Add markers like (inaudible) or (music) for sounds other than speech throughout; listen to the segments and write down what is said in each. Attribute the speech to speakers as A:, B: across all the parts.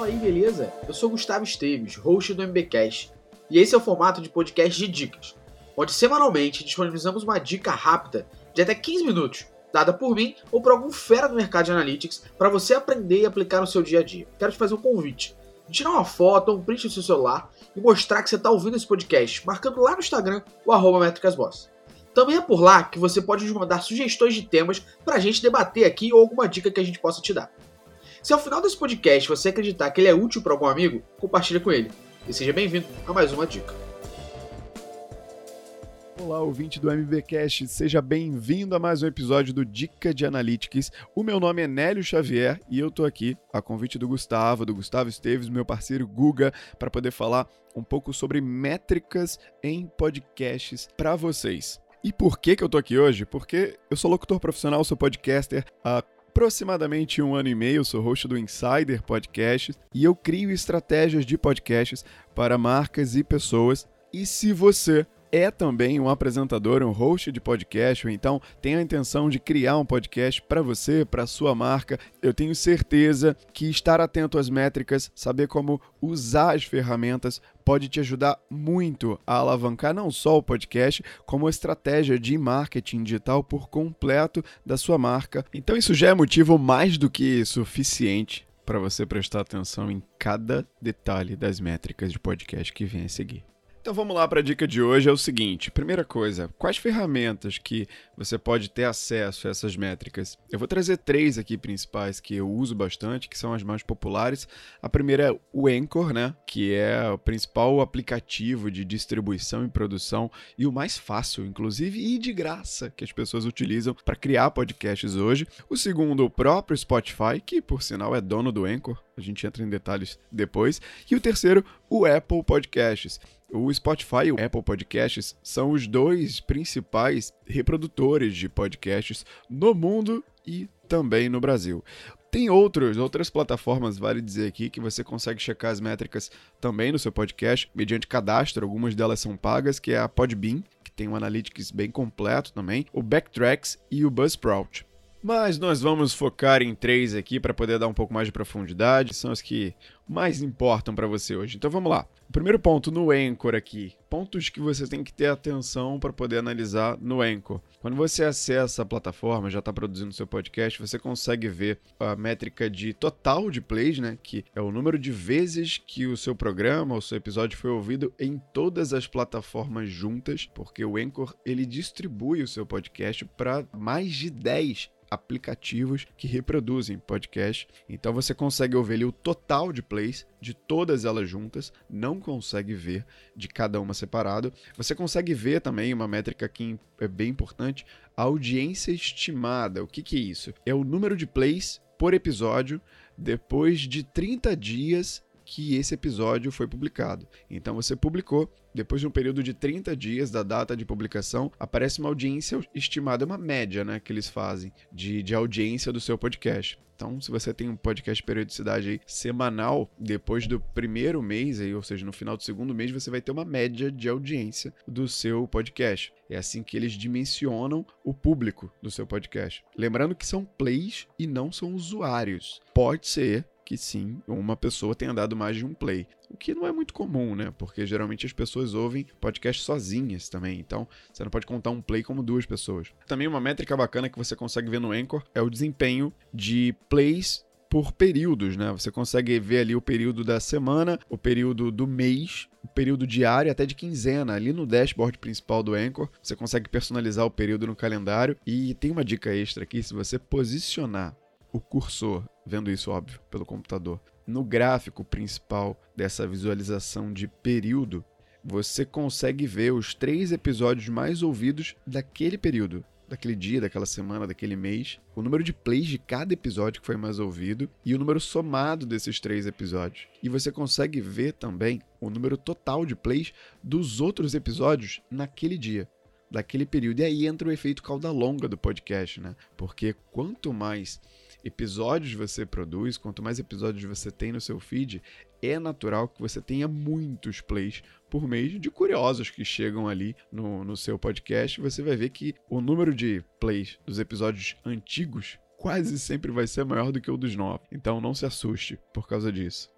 A: Fala aí, beleza? Eu sou Gustavo Esteves, host do MBcast, e esse é o formato de podcast de dicas, onde semanalmente disponibilizamos uma dica rápida de até 15 minutos, dada por mim ou por algum fera do mercado de analytics, para você aprender e aplicar no seu dia a dia. Quero te fazer um convite. Tirar uma foto ou um print do seu celular e mostrar que você está ouvindo esse podcast, marcando lá no Instagram o arroba. Também é por lá que você pode nos mandar sugestões de temas para a gente debater aqui ou alguma dica que a gente possa te dar. Se ao final desse podcast você acreditar que ele é útil para algum amigo, compartilhe com ele. E seja bem-vindo a mais uma dica.
B: Olá, ouvinte do MBcast, seja bem-vindo a mais um episódio do Dica de Analytics. O meu nome é Nélio Xavier e eu tô aqui a convite do Gustavo, do Gustavo Esteves, meu parceiro Guga, para poder falar um pouco sobre métricas em podcasts para vocês. E por que, que eu tô aqui hoje? Porque eu sou locutor profissional, sou podcaster há aproximadamente um ano e meio, sou host do Insider Podcast e eu crio estratégias de podcasts para marcas e pessoas. E se você é também um apresentador, um host de podcast, ou então tem a intenção de criar um podcast para você, para sua marca, eu tenho certeza que estar atento às métricas, saber como usar as ferramentas pode te ajudar muito a alavancar não só o podcast, como a estratégia de marketing digital por completo da sua marca. Então isso já é motivo mais do que suficiente para você prestar atenção em cada detalhe das métricas de podcast que vem a seguir. Então vamos lá para a dica de hoje é o seguinte. Primeira coisa, quais ferramentas que você pode ter acesso a essas métricas? Eu vou trazer três aqui principais que eu uso bastante, que são as mais populares. A primeira é o Anchor, né, que é o principal aplicativo de distribuição e produção e o mais fácil, inclusive, e de graça que as pessoas utilizam para criar podcasts hoje. O segundo, o próprio Spotify, que por sinal é dono do Anchor. A gente entra em detalhes depois. E o terceiro, o Apple Podcasts. O Spotify e o Apple Podcasts são os dois principais reprodutores de podcasts no mundo e também no Brasil. Tem outros, outras plataformas, vale dizer aqui, que você consegue checar as métricas também no seu podcast, mediante cadastro, algumas delas são pagas, que é a Podbean, que tem um analytics bem completo também, o Backtracks e o Buzzsprout. Mas nós vamos focar em três aqui para poder dar um pouco mais de profundidade, são as que mais importam para você hoje. Então vamos lá. O primeiro ponto no Anchor aqui, pontos que você tem que ter atenção para poder analisar no Anchor. Quando você acessa a plataforma, já está produzindo seu podcast, você consegue ver a métrica de total de plays, né, que é o número de vezes que o seu programa, o seu episódio foi ouvido em todas as plataformas juntas, porque o Anchor ele distribui o seu podcast para mais de 10 aplicativos que reproduzem podcast. Então você consegue ouvir ali o total de plays de todas elas juntas, não consegue ver de cada uma separado. Você consegue ver também uma métrica que é bem importante, a audiência estimada. O que, que é isso? É o número de plays por episódio depois de 30 dias que esse episódio foi publicado. Então você publicou, depois de um período de 30 dias da data de publicação, aparece uma audiência estimada, uma média né, que eles fazem de, de audiência do seu podcast. Então, se você tem um podcast de periodicidade aí, semanal, depois do primeiro mês, aí, ou seja, no final do segundo mês, você vai ter uma média de audiência do seu podcast. É assim que eles dimensionam o público do seu podcast. Lembrando que são plays e não são usuários. Pode ser que sim, uma pessoa tenha dado mais de um play. O que não é muito comum, né? Porque geralmente as pessoas ouvem podcast sozinhas também. Então, você não pode contar um play como duas pessoas. Também uma métrica bacana que você consegue ver no Anchor é o desempenho de plays por períodos, né? Você consegue ver ali o período da semana, o período do mês, o período diário até de quinzena. Ali no dashboard principal do Anchor, você consegue personalizar o período no calendário. E tem uma dica extra aqui: se você posicionar o cursor, vendo isso óbvio pelo computador, no gráfico principal dessa visualização de período, você consegue ver os três episódios mais ouvidos daquele período, daquele dia, daquela semana, daquele mês, o número de plays de cada episódio que foi mais ouvido e o número somado desses três episódios. E você consegue ver também o número total de plays dos outros episódios naquele dia daquele período. E aí entra o efeito cauda longa do podcast, né? Porque quanto mais episódios você produz, quanto mais episódios você tem no seu feed, é natural que você tenha muitos plays por mês de curiosos que chegam ali no, no seu podcast. Você vai ver que o número de plays dos episódios antigos quase sempre vai ser maior do que o dos novos. Então não se assuste por causa disso.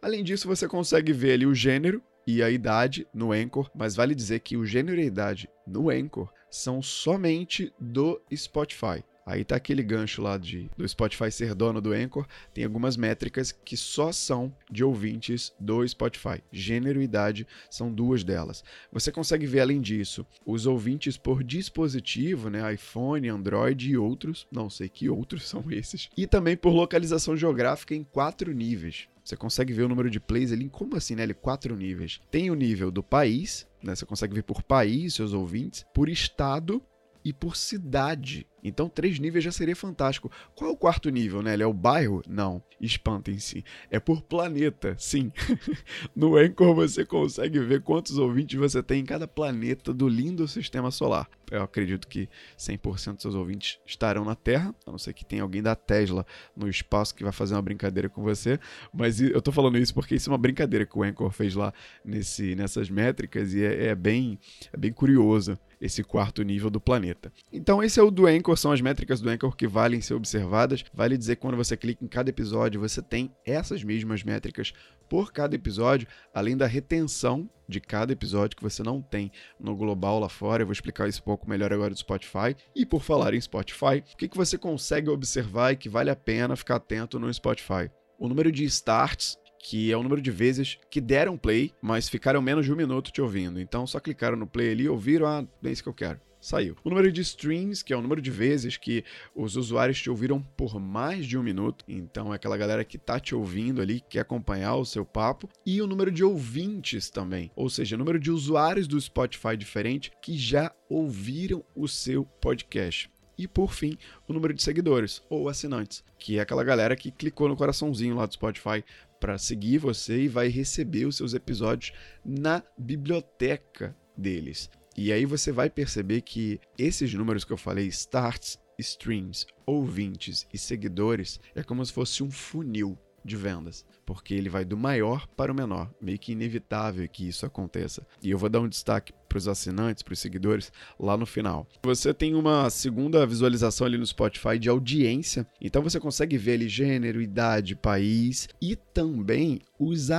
B: Além disso, você consegue ver ali o gênero e a idade no Anchor, mas vale dizer que o gênero e a idade no Anchor são somente do Spotify. Aí tá aquele gancho lá de, do Spotify ser dono do Anchor, tem algumas métricas que só são de ouvintes do Spotify. Gênero e idade são duas delas. Você consegue ver além disso os ouvintes por dispositivo, né, iPhone, Android e outros, não sei que outros (laughs) são esses, e também por localização geográfica em quatro níveis. Você consegue ver o número de plays ali, como assim, né? Ele quatro níveis. Tem o nível do país, né? Você consegue ver por país seus ouvintes, por estado e por cidade. Então, três níveis já seria fantástico. Qual é o quarto nível, né? Ele é o bairro? Não. Espantem-se. É por planeta, sim. (laughs) no Anchor você consegue ver quantos ouvintes você tem em cada planeta do lindo sistema solar. Eu acredito que 100% dos seus ouvintes estarão na Terra, a não ser que tenha alguém da Tesla no espaço que vai fazer uma brincadeira com você. Mas eu tô falando isso porque isso é uma brincadeira que o Anchor fez lá nesse, nessas métricas e é, é bem, é bem curioso esse quarto nível do planeta. Então, esse é o do Anchor, são as métricas do Anchor que valem ser observadas. Vale dizer que quando você clica em cada episódio, você tem essas mesmas métricas por cada episódio, além da retenção de cada episódio que você não tem no global lá fora. Eu vou explicar isso um pouco melhor agora do Spotify. E por falar em Spotify, o que, que você consegue observar e que vale a pena ficar atento no Spotify? O número de starts que é o número de vezes que deram play, mas ficaram menos de um minuto te ouvindo. Então só clicaram no play ali, ouviram, ah, é isso que eu quero. Saiu. O número de streams, que é o número de vezes que os usuários te ouviram por mais de um minuto. Então é aquela galera que tá te ouvindo ali, que quer acompanhar o seu papo. E o número de ouvintes também. Ou seja, o número de usuários do Spotify diferente que já ouviram o seu podcast. E por fim, o número de seguidores ou assinantes, que é aquela galera que clicou no coraçãozinho lá do Spotify para seguir você e vai receber os seus episódios na biblioteca deles. E aí você vai perceber que esses números que eu falei, starts, streams, ouvintes e seguidores, é como se fosse um funil de vendas, porque ele vai do maior para o menor, meio que inevitável que isso aconteça. E eu vou dar um destaque para os assinantes, para os seguidores, lá no final. Você tem uma segunda visualização ali no Spotify de audiência, então você consegue ver ali gênero, idade, país e também os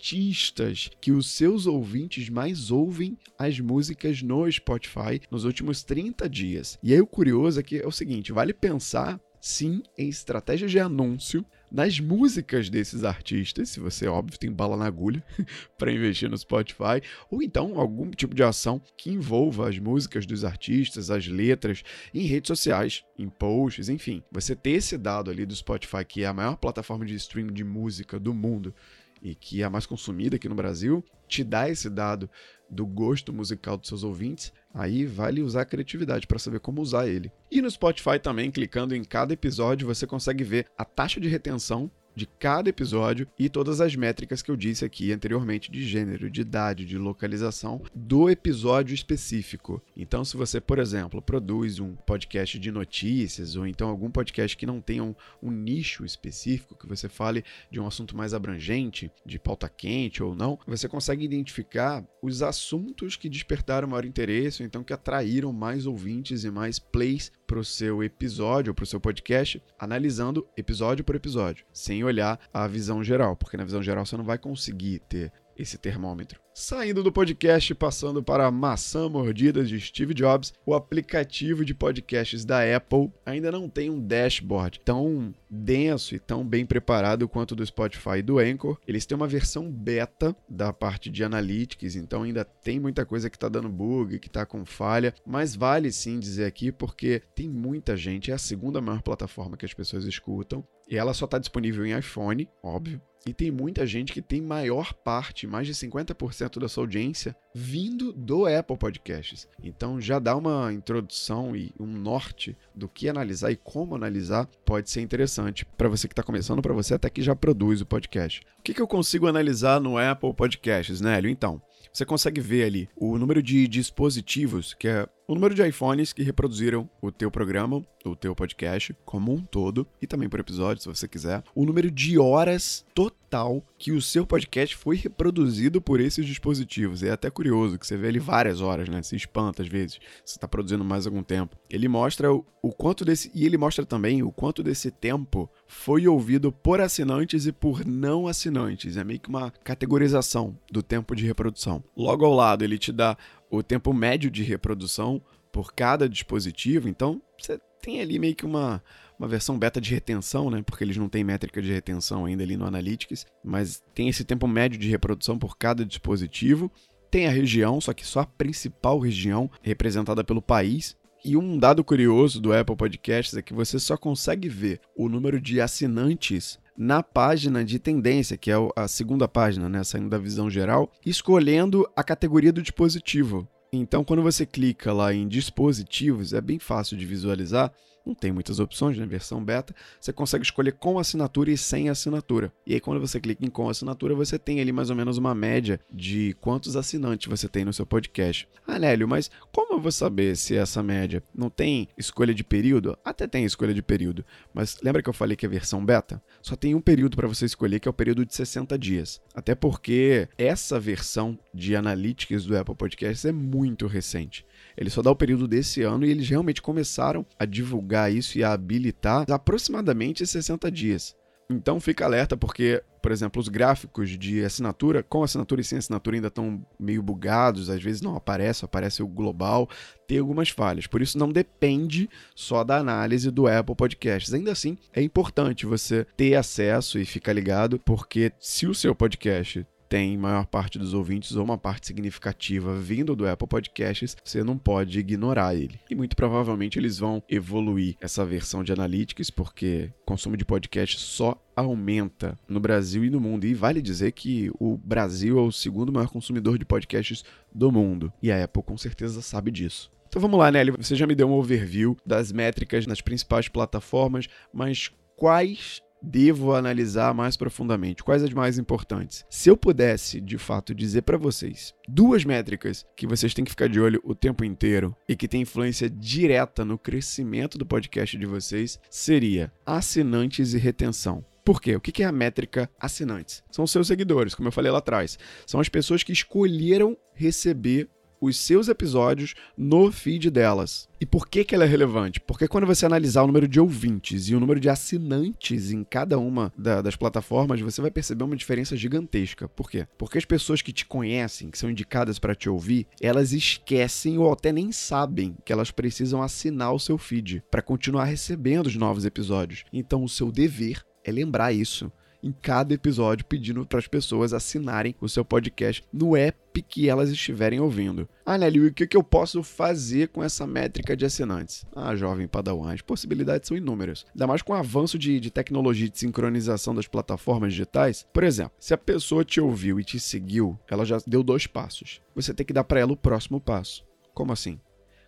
B: artistas que os seus ouvintes mais ouvem as músicas no Spotify nos últimos 30 dias. E aí o curioso é que é o seguinte, vale pensar sim em estratégias de anúncio nas músicas desses artistas, se você, óbvio, tem bala na agulha (laughs) para investir no Spotify, ou então algum tipo de ação que envolva as músicas dos artistas, as letras, em redes sociais, em posts, enfim. Você ter esse dado ali do Spotify, que é a maior plataforma de streaming de música do mundo, e que é a mais consumida aqui no Brasil, te dá esse dado do gosto musical dos seus ouvintes, aí vale usar a criatividade para saber como usar ele. E no Spotify também, clicando em cada episódio, você consegue ver a taxa de retenção de cada episódio e todas as métricas que eu disse aqui anteriormente de gênero, de idade, de localização do episódio específico. Então, se você, por exemplo, produz um podcast de notícias ou então algum podcast que não tenha um, um nicho específico, que você fale de um assunto mais abrangente, de pauta quente ou não, você consegue identificar os assuntos que despertaram maior interesse ou então que atraíram mais ouvintes e mais plays para o seu episódio, para o seu podcast, analisando episódio por episódio, sem olhar a visão geral, porque na visão geral você não vai conseguir ter esse termômetro. Saindo do podcast, passando para a maçã mordida de Steve Jobs, o aplicativo de podcasts da Apple ainda não tem um dashboard tão denso e tão bem preparado quanto do Spotify e do Anchor. Eles têm uma versão beta da parte de analytics, então ainda tem muita coisa que está dando bug, que está com falha, mas vale sim dizer aqui porque tem muita gente, é a segunda maior plataforma que as pessoas escutam e ela só está disponível em iPhone, óbvio. E tem muita gente que tem maior parte, mais de 50% da sua audiência, vindo do Apple Podcasts. Então já dá uma introdução e um norte do que analisar e como analisar pode ser interessante para você que está começando, para você até que já produz o podcast. O que, que eu consigo analisar no Apple Podcasts, Nélio? Então, você consegue ver ali o número de dispositivos, que é o número de iPhones que reproduziram o teu programa, o teu podcast como um todo, e também por episódio, se você quiser. O número de horas total tal que o seu podcast foi reproduzido por esses dispositivos. É até curioso que você vê ele várias horas, né? Se espanta às vezes. Você está produzindo mais algum tempo. Ele mostra o, o quanto desse. E ele mostra também o quanto desse tempo foi ouvido por assinantes e por não assinantes. É meio que uma categorização do tempo de reprodução. Logo ao lado, ele te dá o tempo médio de reprodução por cada dispositivo. Então, você tem ali meio que uma, uma versão beta de retenção, né? Porque eles não têm métrica de retenção ainda ali no Analytics, mas tem esse tempo médio de reprodução por cada dispositivo. Tem a região, só que só a principal região representada pelo país. E um dado curioso do Apple Podcasts é que você só consegue ver o número de assinantes na página de tendência, que é a segunda página, né, saindo da visão geral, escolhendo a categoria do dispositivo. Então, quando você clica lá em dispositivos, é bem fácil de visualizar não tem muitas opções na né? versão beta, você consegue escolher com assinatura e sem assinatura. E aí, quando você clica em com assinatura, você tem ali mais ou menos uma média de quantos assinantes você tem no seu podcast. Ah, Nélio, mas como eu vou saber se essa média não tem escolha de período? Até tem escolha de período, mas lembra que eu falei que é versão beta? Só tem um período para você escolher, que é o período de 60 dias. Até porque essa versão de Analytics do Apple Podcasts é muito recente. Ele só dá o período desse ano e eles realmente começaram a divulgar isso e a habilitar aproximadamente 60 dias. Então fica alerta porque, por exemplo, os gráficos de assinatura, com assinatura e sem assinatura ainda estão meio bugados, às vezes não aparece, aparece o global, tem algumas falhas. Por isso não depende só da análise do Apple Podcasts. Ainda assim, é importante você ter acesso e ficar ligado, porque se o seu podcast tem maior parte dos ouvintes ou uma parte significativa vindo do Apple Podcasts, você não pode ignorar ele. E muito provavelmente eles vão evoluir essa versão de Analytics, porque o consumo de podcast só aumenta no Brasil e no mundo. E vale dizer que o Brasil é o segundo maior consumidor de podcasts do mundo. E a Apple com certeza sabe disso. Então vamos lá, Nelly. Você já me deu um overview das métricas nas principais plataformas, mas quais devo analisar mais profundamente? Quais as mais importantes? Se eu pudesse, de fato, dizer para vocês duas métricas que vocês têm que ficar de olho o tempo inteiro e que tem influência direta no crescimento do podcast de vocês, seria assinantes e retenção. Por quê? O que é a métrica assinantes? São seus seguidores, como eu falei lá atrás. São as pessoas que escolheram receber os seus episódios no feed delas. E por que, que ela é relevante? Porque quando você analisar o número de ouvintes e o número de assinantes em cada uma da, das plataformas, você vai perceber uma diferença gigantesca. Por quê? Porque as pessoas que te conhecem, que são indicadas para te ouvir, elas esquecem ou até nem sabem que elas precisam assinar o seu feed para continuar recebendo os novos episódios. Então, o seu dever é lembrar isso em cada episódio, pedindo para as pessoas assinarem o seu podcast no app que elas estiverem ouvindo. Ah, Nelly, o que, que eu posso fazer com essa métrica de assinantes? Ah, jovem padawan, as possibilidades são inúmeras. Ainda mais com o avanço de, de tecnologia de sincronização das plataformas digitais. Por exemplo, se a pessoa te ouviu e te seguiu, ela já deu dois passos. Você tem que dar para ela o próximo passo. Como assim?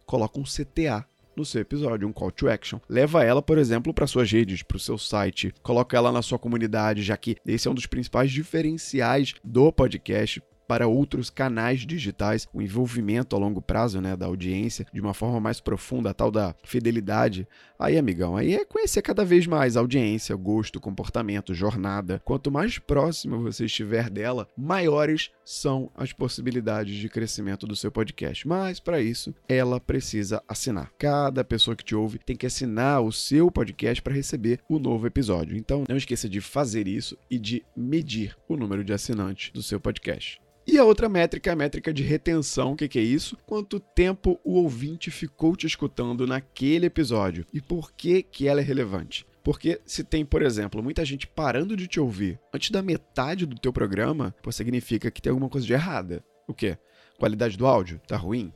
B: Coloca um CTA no seu episódio, um call to action. Leva ela, por exemplo, para suas redes, para o seu site, coloca ela na sua comunidade, já que esse é um dos principais diferenciais do podcast para outros canais digitais, o envolvimento a longo prazo né, da audiência de uma forma mais profunda, a tal da fidelidade. Aí, amigão, aí é conhecer cada vez mais audiência, gosto, comportamento, jornada. Quanto mais próximo você estiver dela, maiores são as possibilidades de crescimento do seu podcast. Mas para isso, ela precisa assinar. Cada pessoa que te ouve tem que assinar o seu podcast para receber o novo episódio. Então, não esqueça de fazer isso e de medir o número de assinantes do seu podcast. E a outra métrica é a métrica de retenção. O que, que, é isso? Quanto tempo o ouvinte ficou te escutando naquele episódio e por que, que ela é relevante. Porque se tem, por exemplo, muita gente parando de te ouvir antes da metade do teu programa, pô, significa que tem alguma coisa de errada. O quê? Qualidade do áudio? Tá ruim?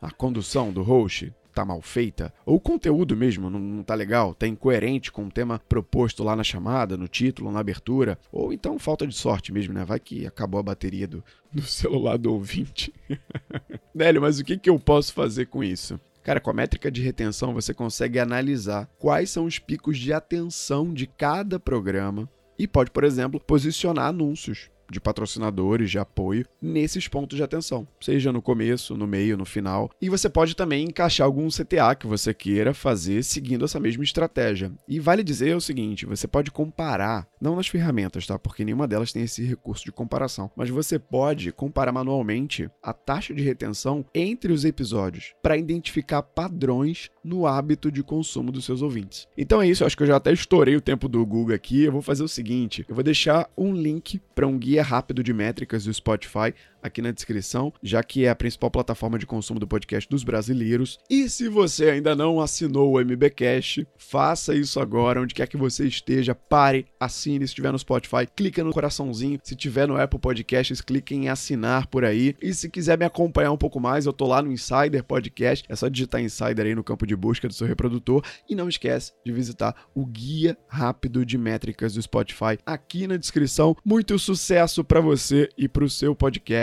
B: A condução do host? tá mal feita, ou o conteúdo mesmo não, não tá legal, tá incoerente com o tema proposto lá na chamada, no título, na abertura, ou então falta de sorte mesmo, né? Vai que acabou a bateria do, do (laughs) celular do ouvinte. (laughs) Nélio, mas o que, que eu posso fazer com isso? Cara, com a métrica de retenção você consegue analisar quais são os picos de atenção de cada programa e pode, por exemplo, posicionar anúncios de patrocinadores, de apoio, nesses pontos de atenção, seja no começo, no meio, no final. E você pode também encaixar algum CTA que você queira fazer seguindo essa mesma estratégia. E vale dizer o seguinte: você pode comparar, não nas ferramentas, tá? Porque nenhuma delas tem esse recurso de comparação, mas você pode comparar manualmente a taxa de retenção entre os episódios para identificar padrões no hábito de consumo dos seus ouvintes. Então é isso, eu acho que eu já até estourei o tempo do Google aqui. Eu vou fazer o seguinte: eu vou deixar um link para um guia rápido de métricas do Spotify aqui na descrição, já que é a principal plataforma de consumo do podcast dos brasileiros. E se você ainda não assinou o MBcast, faça isso agora, onde quer que você esteja, pare, assine, se estiver no Spotify, clica no coraçãozinho, se tiver no Apple Podcasts, clique em assinar por aí. E se quiser me acompanhar um pouco mais, eu tô lá no Insider Podcast, é só digitar Insider aí no campo de busca do seu reprodutor e não esquece de visitar o guia rápido de métricas do Spotify aqui na descrição. Muito sucesso para você e para o seu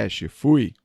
B: podcast. Fui!